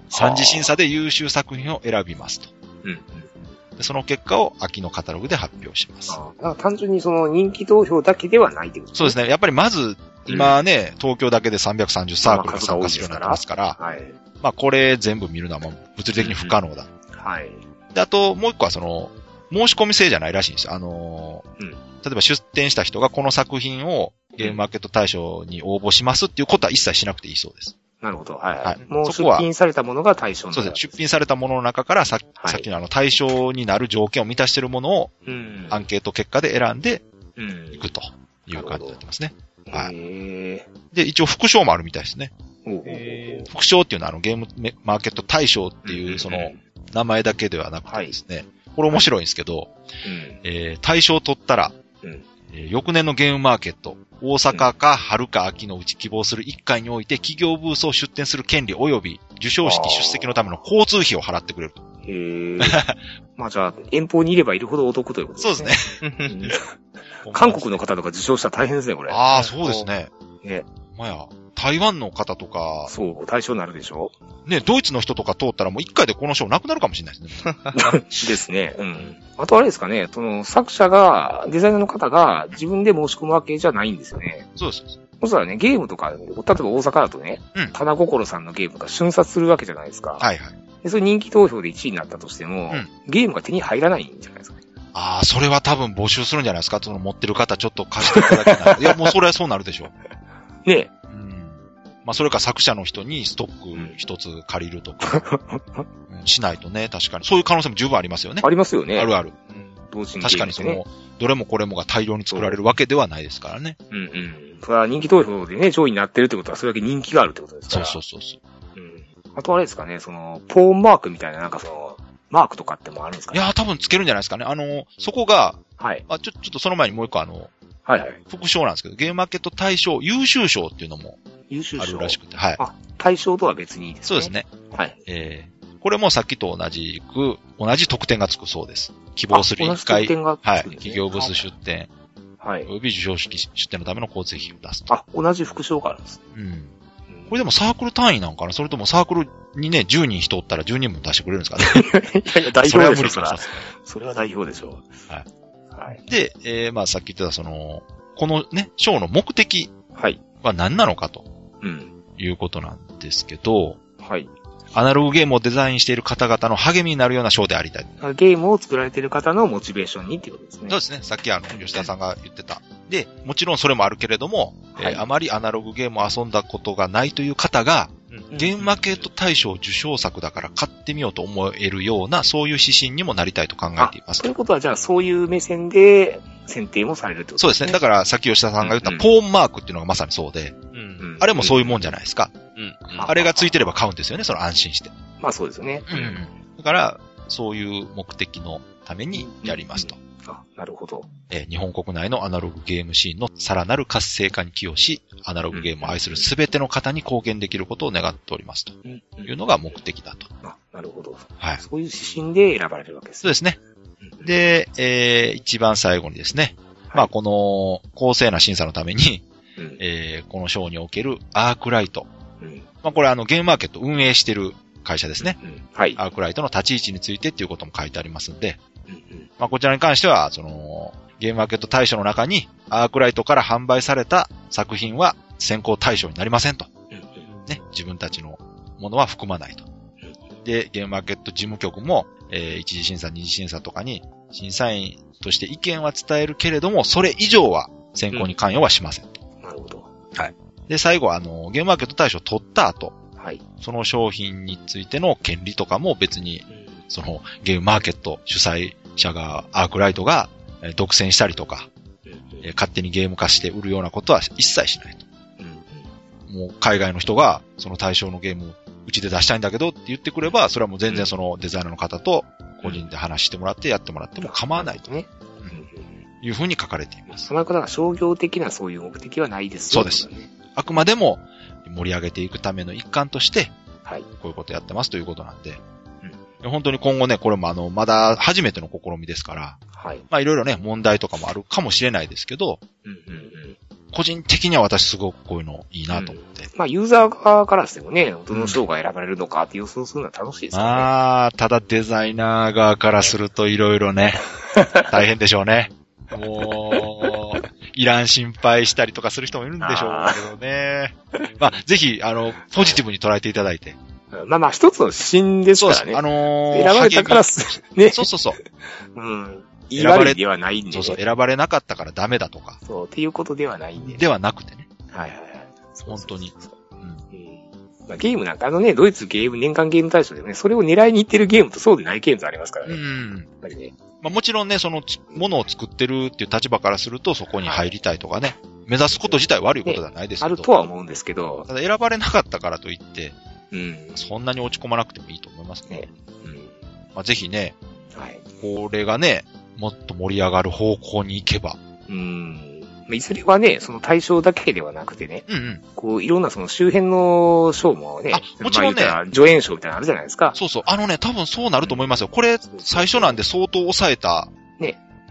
三次審査で優秀作品を選びますと。うんうん。でその結果を秋のカタログで発表します。あ単純にその人気投票だけではないってことね。そうですね。やっぱりまず、今ね、東京だけで330サークルが参加するようになってますから、はい。まあこれ全部見るのはもう物理的に不可能だ。はい。で、あともう一個はその、申し込み制じゃないらしいんですよ。あのーうん例えば出展した人がこの作品をゲームマーケット大賞に応募しますっていうことは一切しなくていいそうです。なるほど。はい。はいもう出そこは品されたものが対象になるそうですね。出品されたものの中からさ,、はいさっきのあの対象になる条件を満たしているものをうん。アンケート結果で選んでうんいくという感じになってますね。はい。で、一応副賞もあるみたいですね。副賞っていうのはあのゲームメマーケット大賞っていうその名前だけではなくてですね、これ面白いんですけど、うん。えー大取ったら、うんえー翌年のゲームマーケット、大阪か春か秋のうち希望する1回において企業ブースを出展する権利及び授賞式出席のための交通費を払ってくれると。へえ。まあじゃあ、遠方にいればいるほどお得ということそうですね。ね。うん 韓国の方とか受賞したら大変ですね、これ。ああ、そうですね。ね。まや、台湾の方とか、そう、対象になるでしょ？ね、ドイツの人とか通ったらもう1回でこの賞なくなるかもしれないですね。ですね。うん。あとあれですかね、その作者が、デザイナーの方が自分で申し込むわけじゃないんですよね。そうですそうです。そしたらね、ゲームとか、例えば大阪だとね、うん棚心さんのゲームが瞬殺するわけじゃないですか。はいはい。で、それ人気投票で1位になったとしても、うんゲームが手に入らないんじゃないですかね。ああ、それは多分募集するんじゃないですか？その持ってる方ちょっと貸していただけない。いや、もうそれはそうなるでしょう。ねうん。まあ、それか作者の人にストック一つ借りるとか、うんしないとね、確かに。そういう可能性も十分ありますよね。ありますよね。あるある。同時に、確かにそね。の、どれもこれもが大量に作られるわけではないですからね。うんうん。それは人気投票でね、上位になってるってことは、それだけ人気があるってことですかそうら。そうそうそう。うん。あとあれですかね、その、ポーンマークみたいな、なんかその、マークとかってもあるんですかね。いやー、多分つけるんじゃないですかね。あの、そこが、はい。あ、ちょ、ちょっとその前にもう一個あの、はいはい。副賞なんですけど、ゲームマーケット大賞優秀賞っていうのも優秀賞。あるらしくて、はい。あ、対象とは別にですね。そうです。ね。はい。えー、これもさっきと同じく、同じ得点がつくそうです。希望する1回、あ同じ得点がつくんはい。企業ブース出展、はい。および授賞式出展のための交通費を出すと。あ、同じ副賞があるんです。うん。これでもサークル単位なんかな？それともサークルにね、10人人おったら10人分出してくれるんですかね？いやいや、代それは表でしょ、そら無理か。それは代表でしょ。はい。はい。で、えー、まあさっき言ってたその、このね、賞の目的は何なのかとうん。いうことなんですけど、はい。アナログゲームをデザインしている方々の励みになるような賞でありたい。ゲームを作られている方のモチベーションにっていうことですね。そうですね。さっきあの、吉田さんが言ってた。で、もちろんそれもあるけれども、はいえーあまりアナログゲームを遊んだことがないという方が、ゲームマーケット大賞受賞作だから買ってみようと思えるような、そういう指針にもなりたいと考えていますということは、じゃあそういう目線で選定もされるってことそうですね。だから、さっき吉田さんが言ったうんポーンマークっていうのがまさにそうで、うん。あれもそういうもんじゃないですか。うん。あれがついてれば買うんですよね、その安心して。まあそうですよね。だから、そういう目的のためにやりますと。あ、なるほど。えー日本国内のアナログゲームシーンのさらなる活性化に寄与し、アナログゲームを愛するすべての方に貢献できることを願っておりますとうんいうのが目的だと。あ、なるほど。はい。そういう指針で選ばれるわけですそうですね。うんで、えー一番最後にですね、まあこの公正な審査のために、うんえーこの賞におけるアークライト。うんまあこれあのゲームマーケットを運営してる会社ですね。うんはい。アークライトの立ち位置についてっていうことも書いてありますんで、まあこちらに関しては、その、ゲームマーケット対象の中に、アークライトから販売された作品は先行対象になりませんと。ね、自分たちのものは含まないと。で、ゲームマーケット事務局も、えー一次審査、二次審査とかに、審査員として意見は伝えるけれども、それ以上は選考に関与はしませんと。なるほど。で、最後は、あの、ゲームマーケット対象を取った後、はい。その商品についての権利とかも別に、そのゲームマーケット主催者が、アークライトが、えー独占したりとか、えー勝手にゲーム化して売るようなことは一切しないと。もう海外の人が、その対象のゲーム、うちで出したいんだけどって言ってくれば、それはもう全然そのデザイナーの方と個人で話してもらってやってもらっても構わないとね。いうふうに書かれています。その方が商業的なそういう目的はないですそうですあくまでも盛り上げていくための一環として、はい。こういうことやってますということなんで、本当に今後ね、これもあの、まだ初めての試みですから、はい。まあいろいろね、問題とかもあるかもしれないですけど、うんうんうん。個人的には私すごくこういうのいいなと思って。まあ、ユーザー側からしてもね、どの賞が選ばれるのかって予想するのは楽しいですよね。ああ、ただデザイナー側からするといろいろね、大変でしょうね。もう、いらん心配したりとかする人もいるんでしょうけどね。まあ、ぜひ、あの、ポジティブに捉えていただいて。まあまあ、一つの指針です。からね。あのー、選ばれたからす、ね。そうそうそう。うん。言い悪いではないんで、ね。そうそう、選ばれなかったからダメだとか、そう、っていうことではないんで。ではなくてね。はいはいはい。本当にまあ、ゲームなんかあのね、ドイツゲーム、年間ゲーム大賞でね、それを狙いに行ってるゲームとそうでないゲームとありますからね。やっうん。ぱりね。まあ、もちろんね、そのつ、ものを作ってるっていう立場からすると、そこに入りたいとかね、目指すこと自体悪いことではないですけど。あるとは思うんですけど、ただ選ばれなかったからといって、うん。そんなに落ち込まなくてもいいと思いますね。ねうん。まあ、ぜひね、はい。これがね、もっと盛り上がる方向に行けば。うん。まあいずれはね、その対象だけではなくてね、うんうん。こう、いろんなその周辺の賞もね、あもちろんね助演賞みたいなのあるじゃないですか。そうそう。あのね、多分そうなると思いますよ。これ、最初なんで相当抑えた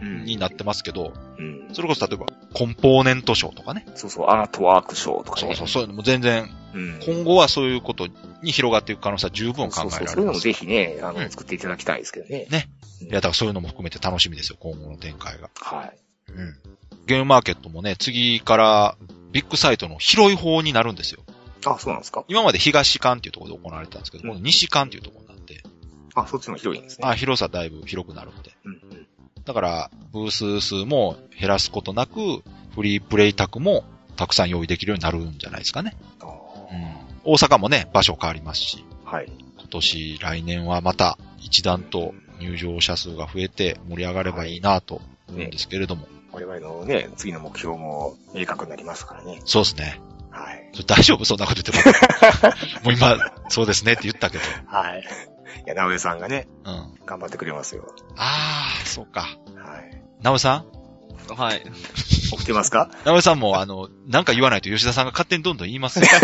うん。になってますけど、うん。それこそ例えば、コンポーネント賞とかね。そうそう、アートワーク賞とかね。そうそう、そういうのも全然、うん。今後はそういうことに広がっていく可能性は十分考そうそう、えられます。そういうのもぜひね、あの、うん作っていただきたいですけどね。ねうん。いや、だからそういうのも含めて楽しみですよ、今後の展開が。はい。うん。ゲームマーケットもね、次からビッグサイトの広い方になるんですよ。あ、そうなんですか今まで東館っていうところで行われてたんですけど、もう西館っていうところになって、あ、そっちの広いんですね。あ、広さだいぶ広くなるんで。うんうん。だから、ブース数も減らすことなく、フリープレイ卓もたくさん用意できるようになるんじゃないですかね。あ。大阪もね、場所変わりますし、はい。今年、来年はまた一段と入場者数が増えて盛り上がればいいなと思うんですけれども。我々のね、次の目標も明確になりますからね。そうですね。はい。大丈夫？そんなこと言っても。もう今、そうですねって言ったけど。はい。いや、直江さんがね、うん。あ頑張ってくれますよ。あー、そうか。はい。なおさん？はい。起きてますか？なおさんも、あの、なんか言わないと吉田さんが勝手にどんどん言いますよ。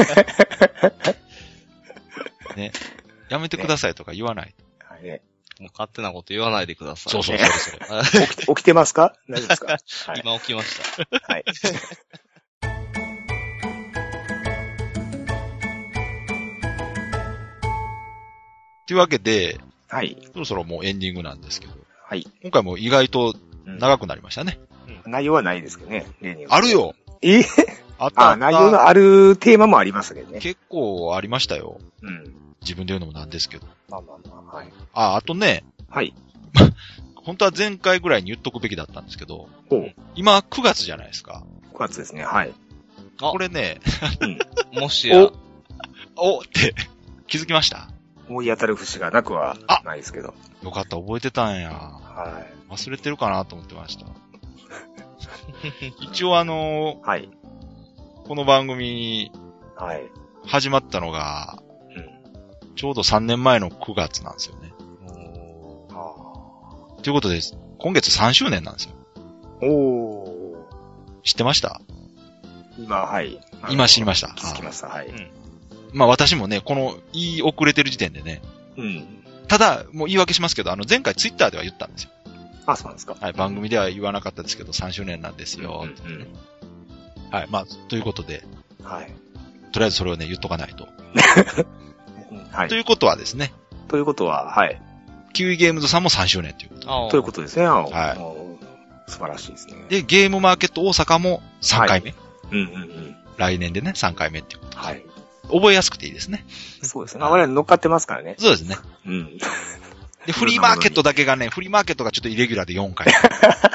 ね。やめてくださいとか言わない。はいね。もう勝手なこと言わないでください。そうそうそうそれ。あ起きて、起きてますか？大丈夫ですか？はい。今起きました。はい。というわけで、はい。そろそろもうエンディングなんですけど、はい。今回も意外とうん長くなりましたね。内容はないですけどね、例にあるよえ？あったあ内容のあるテーマもありましたけどね。結構ありましたよ。うん。自分で言うのもなんですけど。まあまあまあ、はい。あ、あとね、はい。本当は前回ぐらいに言っとくべきだったんですけど、ほう。今9月じゃないですか。9月ですね、はい。あこれね、うん。もしや、おって気づきました？思い当たる節がなくはあないですけど。よかった、覚えてたんや。は忘れてるかなと思ってました。一応あのい。はい。この番組はい。始まったのが、うん。ちょうど3年前の9月なんですよね。あということで、今月3周年なんですよ。ーお知ってました？ー。今、はい。今知りました気づきました、はい。まあ私もね、この言い遅れてる時点でね、うん。ただ、もう言い訳しますけど、あの前回ツイッターでは言ったんですよ。あ、そうなんですか。はい、番組では言わなかったですけど、3周年なんですよ。うんうんはい、まあ、ということで、はい。とりあえずそれをね、言っとかないと。う んはいと。いうことはですね、ということは、はい。キウイゲームズさんも3周年ということあということですね。あはい素晴らしいですね。で。で、ゲームマーケット大阪も3回目。うんうんうん。来年でね、3回目っていうこと。はい。覚えやすくていいですね。そうですね。まあ我々乗っかってますからね。そうですね。うん。で、フリーマーケットだけがね、フリーマーケットがちょっとイレギュラーで4回。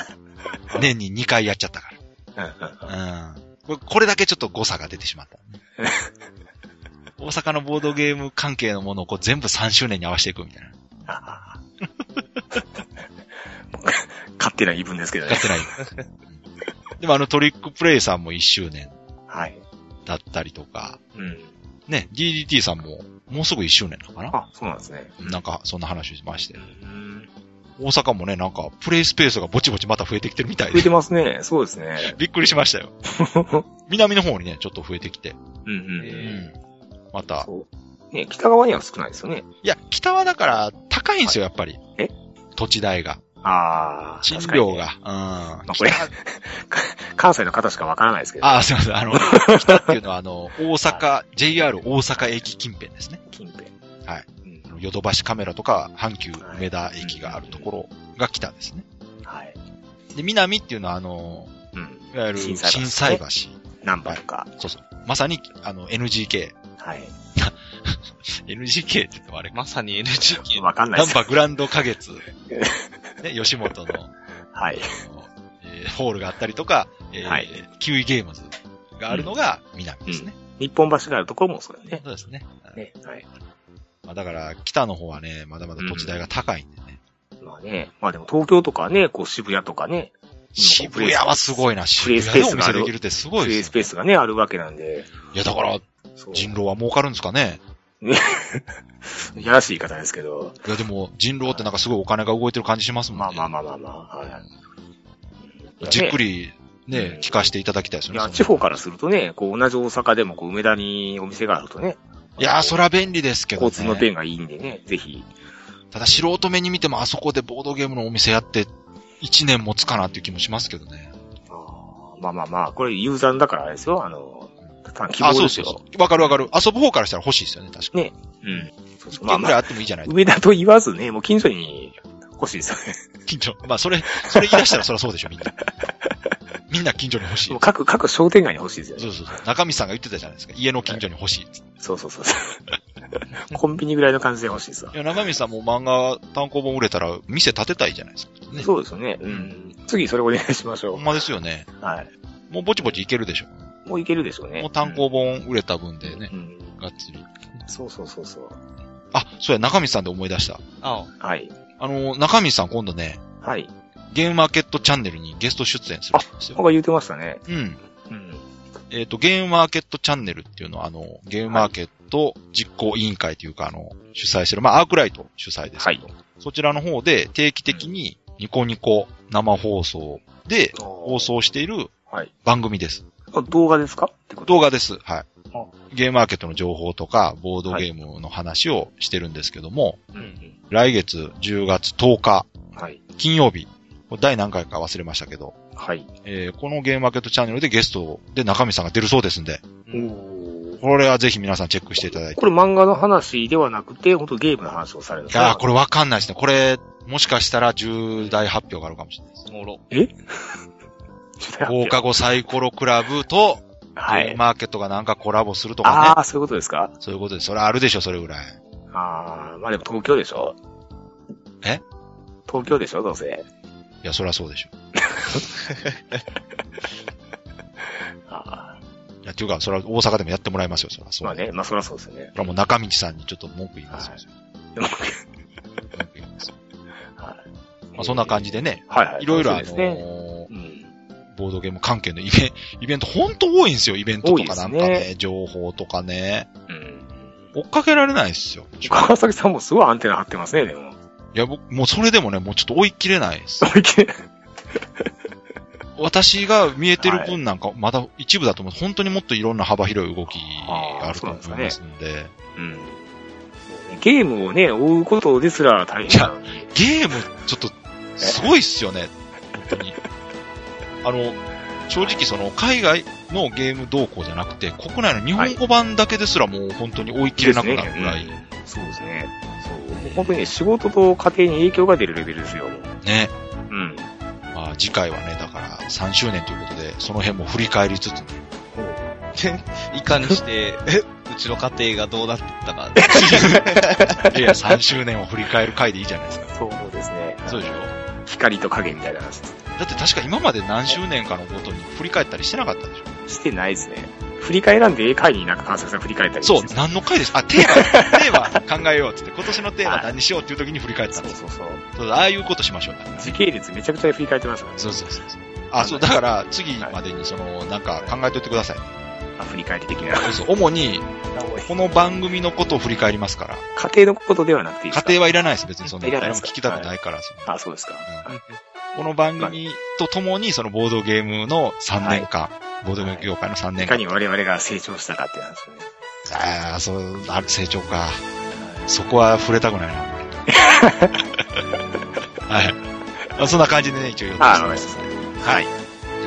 年に2回やっちゃったから。うん。これだけちょっと誤差が出てしまった、大阪のボードゲーム関係のものをこう全部3周年に合わせていくみたいな。勝手な言い分ですけどねやっ。てない。でもあのトリックプレイさんも1周年はい。だったりとか、うん。ね、DDT さんももうすぐ1周年なのかなあ、そうなんですね。なんかそんな話しまして。うん大阪もね、なんかプレイスペースがぼちぼちまた増えてきてるみたい増えで。てますね。そうですね。びっくりしましたよ。南の方にね、ちょっと増えてきて。うんうんうえん。また。そう。ね、北側には少ないですよね。いや、北はだから高いんですよ、やっぱり。え？土地代が。ああ。賃料が。うん。あこれ北関西の方しかわからないですけど。あ、すいません。あの、北っていうのはあの、大阪、JR 大阪駅近辺ですね。近辺。はいうん。ヨドバシカメラとか、阪急梅田駅があるところが北ですね。はい。で、南っていうのはあの、うん。いわゆる震災橋。何番か。そうそう。まさに、あの、NGK。はい。NGK って言ってもあれか。まさに NGK。わかんないですナンバグランド花月。ね、吉本の、はい。えーホールがあったりとか、えーはいキウイゲームズがあるのが南ですね。日本橋があるところもそうだね。そうですね。ね。はい。まあ、だから、北の方はね、まだまだ土地代が高いんでね。まあね。まあでも東京とかね、こう渋谷とかね、渋谷はすごいな。プ渋谷でおスペースがある店できるってすごいプレイス。ペースがね、あるわけなんで。いや、だから。人狼は儲かるんですかね。いやらしい言い方ですけど。いや、でも、人狼ってなんかすごいお金が動いてる感じしますもんね。まあまあまあまあまあ。はい。じっくり。り、ね、聞かせていただきたいですよね。いや、地方からするとね、こう同じ大阪でもこう梅田にお店があるとね。いや、そら便利ですけどね。交通の便がいいんでね、ぜひ。ただ素人目に見てもあそこでボードゲームのお店やって1年持つかなっていう気もしますけどね。あーまあまあまあ、これユーザーだからあれですよ。あの、単希あ、望ですよ。そうそうそう。わかるわかる。遊ぶ方からしたら欲しいですよね、確かに。ね。うん。そうそう。1まあぐらいあってもいいじゃない梅田と言わずね、もう近所に欲しいですよね。近所。まあ、それ、それ言い出したらそりゃそうでしょ、みんな。みんな近所に欲しいもう。各、各商店街に欲しいですよね。そうそうそう。中身さんが言ってたじゃないですか。家の近所に欲しい。そうそうそうそう。コンビニぐらいの感じで欲しいですわい。や、中身さんも漫画単行本売れたら店建てたいじゃないですか。ね。そうですよね。うん。次それお願いしましょほんまですよね。う。はい。もうぼちぼちいけるでしょ。もういけるでしょうね。もう単行本売れた分でねう、ん。がっつり。そうそうそうそう。あ、そうや、中身さんで思い出した。あはい。あの、中身さん今度ね、はい。ゲームマーケットチャンネルにゲスト出演するんですよ。なんか言ってましたね。うん。うん。えっ、と、ゲームマーケットチャンネルっていうのは、あの、ゲームマーケット実行委員会というか、あの、主催してる、まあ、アークライト主催ですけど、そちらの方で定期的にニコニコ生放送で放送しているはい。番組です。あ動画ですか？動画です。はいあ。ゲームマーケットの情報とか、ボードゲームの話をしてるんですけども、う。うんん。来月10月10日、はい。金曜日、第何回か忘れましたけど、はい。えーこのゲームマーケットチャンネルでゲストで中身さんが出るそうですんで、おこれはぜひ皆さんチェックしていただいて。これ漫画の話ではなくて、本当ゲームの話をされるんですいやーこれわかんないですね。これ、もしかしたら重大発表があるかもしれないです。おもろ。え？放課後サイコロクラブと、はい。マーケットがなんかコラボするとかね。ああ、そういうことですか？そういうことで、それあるでしょ、それぐらい。ああ、まあでも東京でしょ？え？東京でしょ？どうせ。いや、そりゃそうでしょ。あいや、っていうか、それは大阪でもやってもらいますよ、そりゃあ。そう。まあね、まあそりゃそうですよね。それはもう中道さんにちょっと文句言いますよ。文句言いますよ はいまあ、そんな感じでね、はいはい。いろいろあのそうですね。ボードゲーム関係のイベント、イベントほんと多いんですよ、イベントとかなんか多いでね、情報とかね。うん。追っかけられないですよ。い川崎さんもすごいアンテナ張ってますね、でも。や、僕、もうそれでもね、もうちょっと追い切れないです。そういけ私が見えてる分なんか、まだ一部だと思う。本当にもっといろんな幅広い動きがあると思いますんで。うん。ゲームをね、追うことですら大変なのに。ゲーム、ちょっと、すごいっすよね。本当に。あの、正直その、海外のゲーム動向じゃなくて、国内の日本語版だけですらもう本当に追い切れなくなるぐらい。うんそうですね。そう。もう本当にね、仕事と家庭に影響が出るレベルですよ。ね。うん。まあ次回はね、だから3周年ということで、その辺も振り返りつつ、いかにして、うちの家庭がどうなってったか。いや、3周年を振り返る回でいいじゃないですか。そうですね。そうでしょ？光と影みたいな話です。だって確か今まで何周年かのごとに振り返ったりしてなかったでしょ？してないですね。振り返らんで、会になんか川崎さん振り返ったりそう何の回ですあ、テーマ、テーマ考えようっつって、今年のテーマ何にしようっていう時に振り返ってたんですよ。そうそうそう。そうああいうことしましょうね。時系列めちゃくちゃ振り返ってましたからね。そうそうそうそう。あ、そう、だから、次までに、その、なんか考えといてください。あ振り返り的な。そうそう。主に、この番組のことを振り返りますから。家庭のことではなくていいですか？家庭はいらないです、別にそんな。いらないですか？誰も聞きたくないから。あ、そうですか。この番組とともに、そのボードゲームの3年間、ボードゲーム業界の3い年間。かに我々が成長したかっていう話ですよね。ああ、そう、ある成長か。そこは触れたくないな。はい。まあ、そんな感じでね、一応予定あ、してますした。はい。じ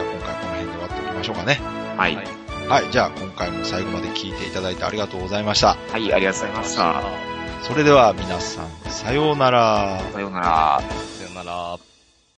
ゃあ今回この辺で終わっましょうかね。はい。はいはい。じゃあ、今回も最後まで聞いていただいてありがとうございました。はい、ありがとうございました。それでは皆さん、さようなら。さようなら。さよなら。